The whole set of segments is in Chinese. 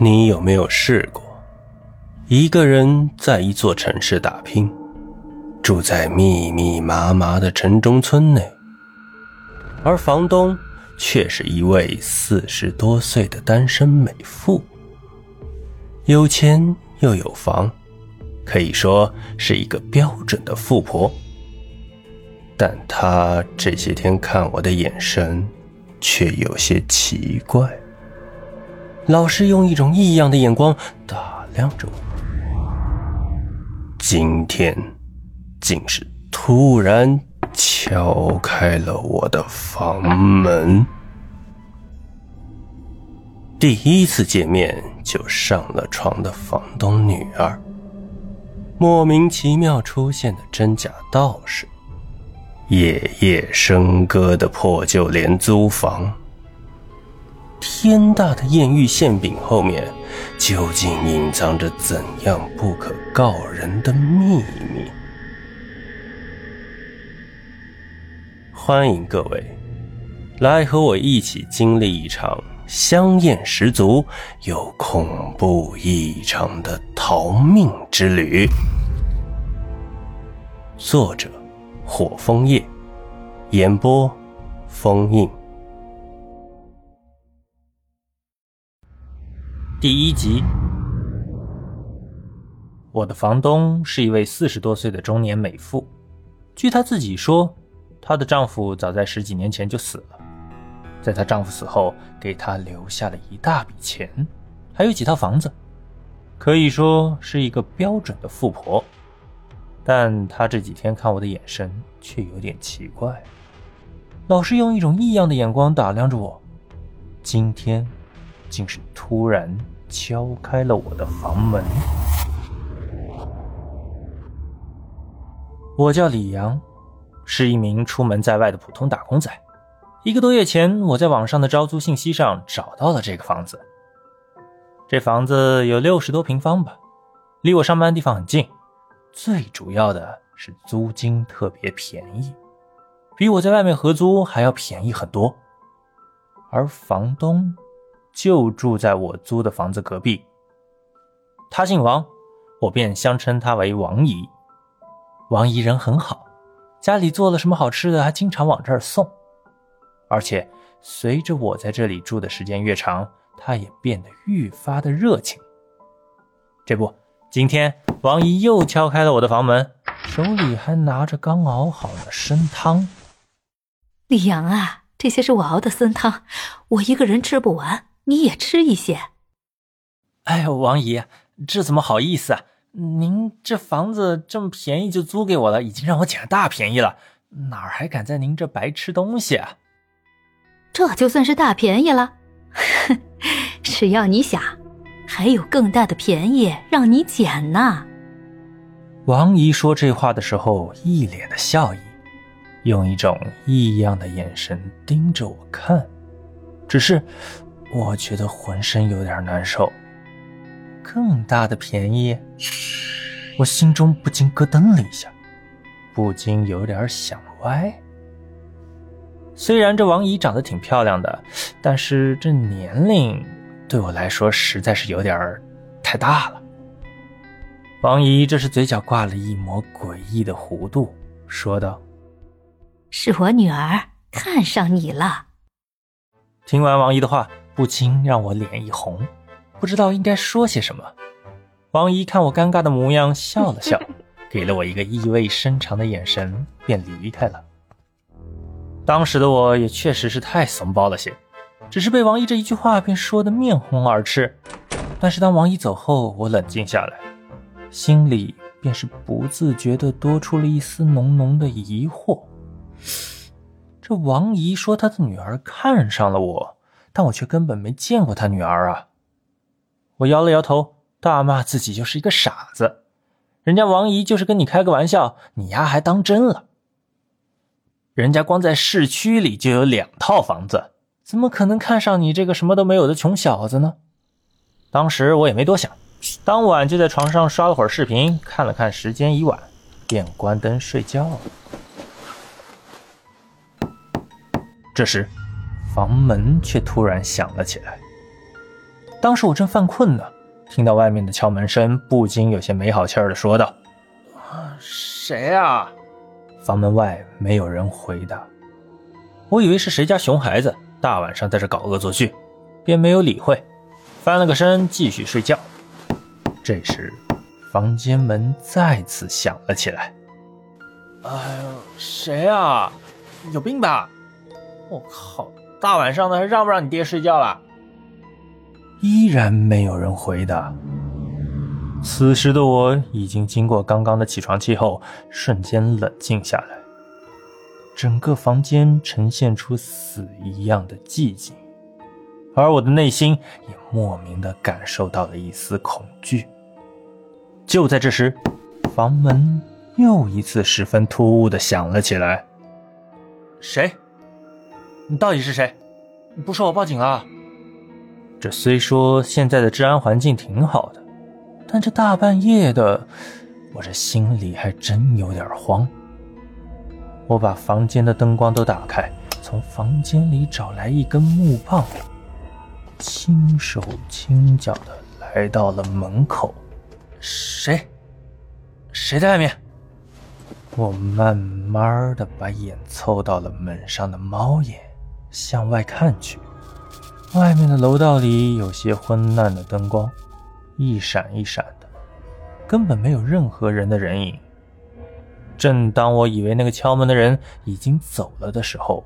你有没有试过，一个人在一座城市打拼，住在密密麻麻的城中村内，而房东却是一位四十多岁的单身美妇，有钱又有房，可以说是一个标准的富婆。但她这些天看我的眼神，却有些奇怪。老师用一种异样的眼光打量着我，今天竟是突然敲开了我的房门。第一次见面就上了床的房东女儿，莫名其妙出现的真假道士，夜夜笙歌的破旧廉租房。天大的艳遇馅饼后面，究竟隐藏着怎样不可告人的秘密？欢迎各位来和我一起经历一场香艳十足又恐怖异常的逃命之旅。作者：火枫叶，演播：封印。第一集，我的房东是一位四十多岁的中年美妇。据她自己说，她的丈夫早在十几年前就死了，在她丈夫死后，给她留下了一大笔钱，还有几套房子，可以说是一个标准的富婆。但她这几天看我的眼神却有点奇怪，老是用一种异样的眼光打量着我。今天。竟是突然敲开了我的房门。我叫李阳，是一名出门在外的普通打工仔。一个多月前，我在网上的招租信息上找到了这个房子。这房子有六十多平方吧，离我上班的地方很近。最主要的是租金特别便宜，比我在外面合租还要便宜很多。而房东。就住在我租的房子隔壁。他姓王，我便相称他为王姨。王姨人很好，家里做了什么好吃的，还经常往这儿送。而且随着我在这里住的时间越长，她也变得愈发的热情。这不，今天王姨又敲开了我的房门，手里还拿着刚熬好的参汤。李阳啊，这些是我熬的参汤，我一个人吃不完。你也吃一些。哎呦，王姨，这怎么好意思啊？您这房子这么便宜就租给我了，已经让我捡了大便宜了，哪儿还敢在您这白吃东西啊？这就算是大便宜了？哼，只要你想，还有更大的便宜让你捡呢。王姨说这话的时候，一脸的笑意，用一种异样的眼神盯着我看，只是。我觉得浑身有点难受。更大的便宜，我心中不禁咯噔了一下，不禁有点想歪。虽然这王姨长得挺漂亮的，但是这年龄对我来说实在是有点太大了。王姨这是嘴角挂了一抹诡异的弧度，说道：“是我女儿看上你了。”听完王姨的话。不禁让我脸一红，不知道应该说些什么。王姨看我尴尬的模样，笑了笑，给了我一个意味深长的眼神，便离开了。当时的我也确实是太怂包了些，只是被王姨这一句话便说得面红耳赤。但是当王姨走后，我冷静下来，心里便是不自觉地多出了一丝浓浓的疑惑。这王姨说她的女儿看上了我。但我却根本没见过他女儿啊！我摇了摇头，大骂自己就是一个傻子。人家王姨就是跟你开个玩笑，你丫还当真了？人家光在市区里就有两套房子，怎么可能看上你这个什么都没有的穷小子呢？当时我也没多想，当晚就在床上刷了会儿视频，看了看时间已晚，便关灯睡觉了。这时。房门却突然响了起来，当时我正犯困呢，听到外面的敲门声，不禁有些没好气儿的说道：“谁啊？”房门外没有人回答，我以为是谁家熊孩子大晚上在这搞恶作剧，便没有理会，翻了个身继续睡觉。这时，房间门再次响了起来。哎呦，谁啊？有病吧？我靠，大晚上的还让不让你爹睡觉了？依然没有人回答。此时的我已经经过刚刚的起床气后，瞬间冷静下来。整个房间呈现出死一样的寂静，而我的内心也莫名的感受到了一丝恐惧。就在这时，房门又一次十分突兀的响了起来。谁？你到底是谁？你不说我报警了？这虽说现在的治安环境挺好的。但这大半夜的，我这心里还真有点慌。我把房间的灯光都打开，从房间里找来一根木棒，轻手轻脚的来到了门口。谁？谁在外面？我慢慢的把眼凑到了门上的猫眼，向外看去。外面的楼道里有些昏暗的灯光。一闪一闪的，根本没有任何人的人影。正当我以为那个敲门的人已经走了的时候，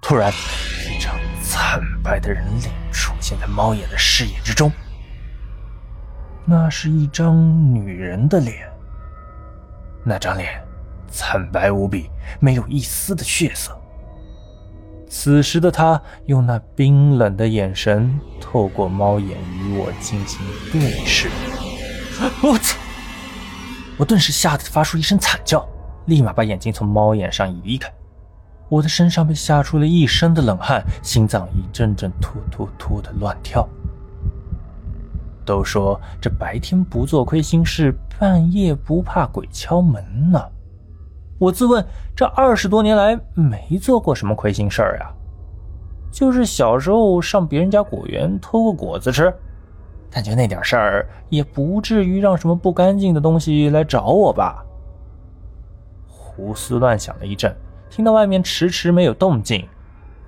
突然，一张惨白的人脸出现在猫眼的视野之中。那是一张女人的脸。那张脸惨白无比，没有一丝的血色。此时的他用那冰冷的眼神透过猫眼与我进行对视。我操！我顿时吓得发出一声惨叫，立马把眼睛从猫眼上移开。我的身上被吓出了一身的冷汗，心脏一阵阵突突突的乱跳。都说这白天不做亏心事，半夜不怕鬼敲门呢。我自问，这二十多年来没做过什么亏心事儿呀，就是小时候上别人家果园偷个果子吃，但就那点事儿，也不至于让什么不干净的东西来找我吧。胡思乱想了一阵，听到外面迟迟没有动静，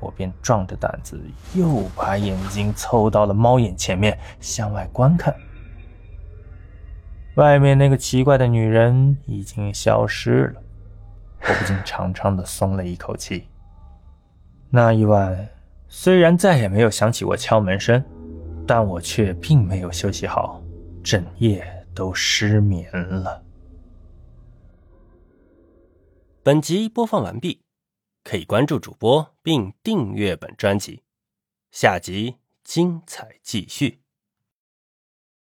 我便壮着胆子又把眼睛凑到了猫眼前面，向外观看。外面那个奇怪的女人已经消失了。我不禁长长的松了一口气。那一晚，虽然再也没有响起过敲门声，但我却并没有休息好，整夜都失眠了。本集播放完毕，可以关注主播并订阅本专辑，下集精彩继续。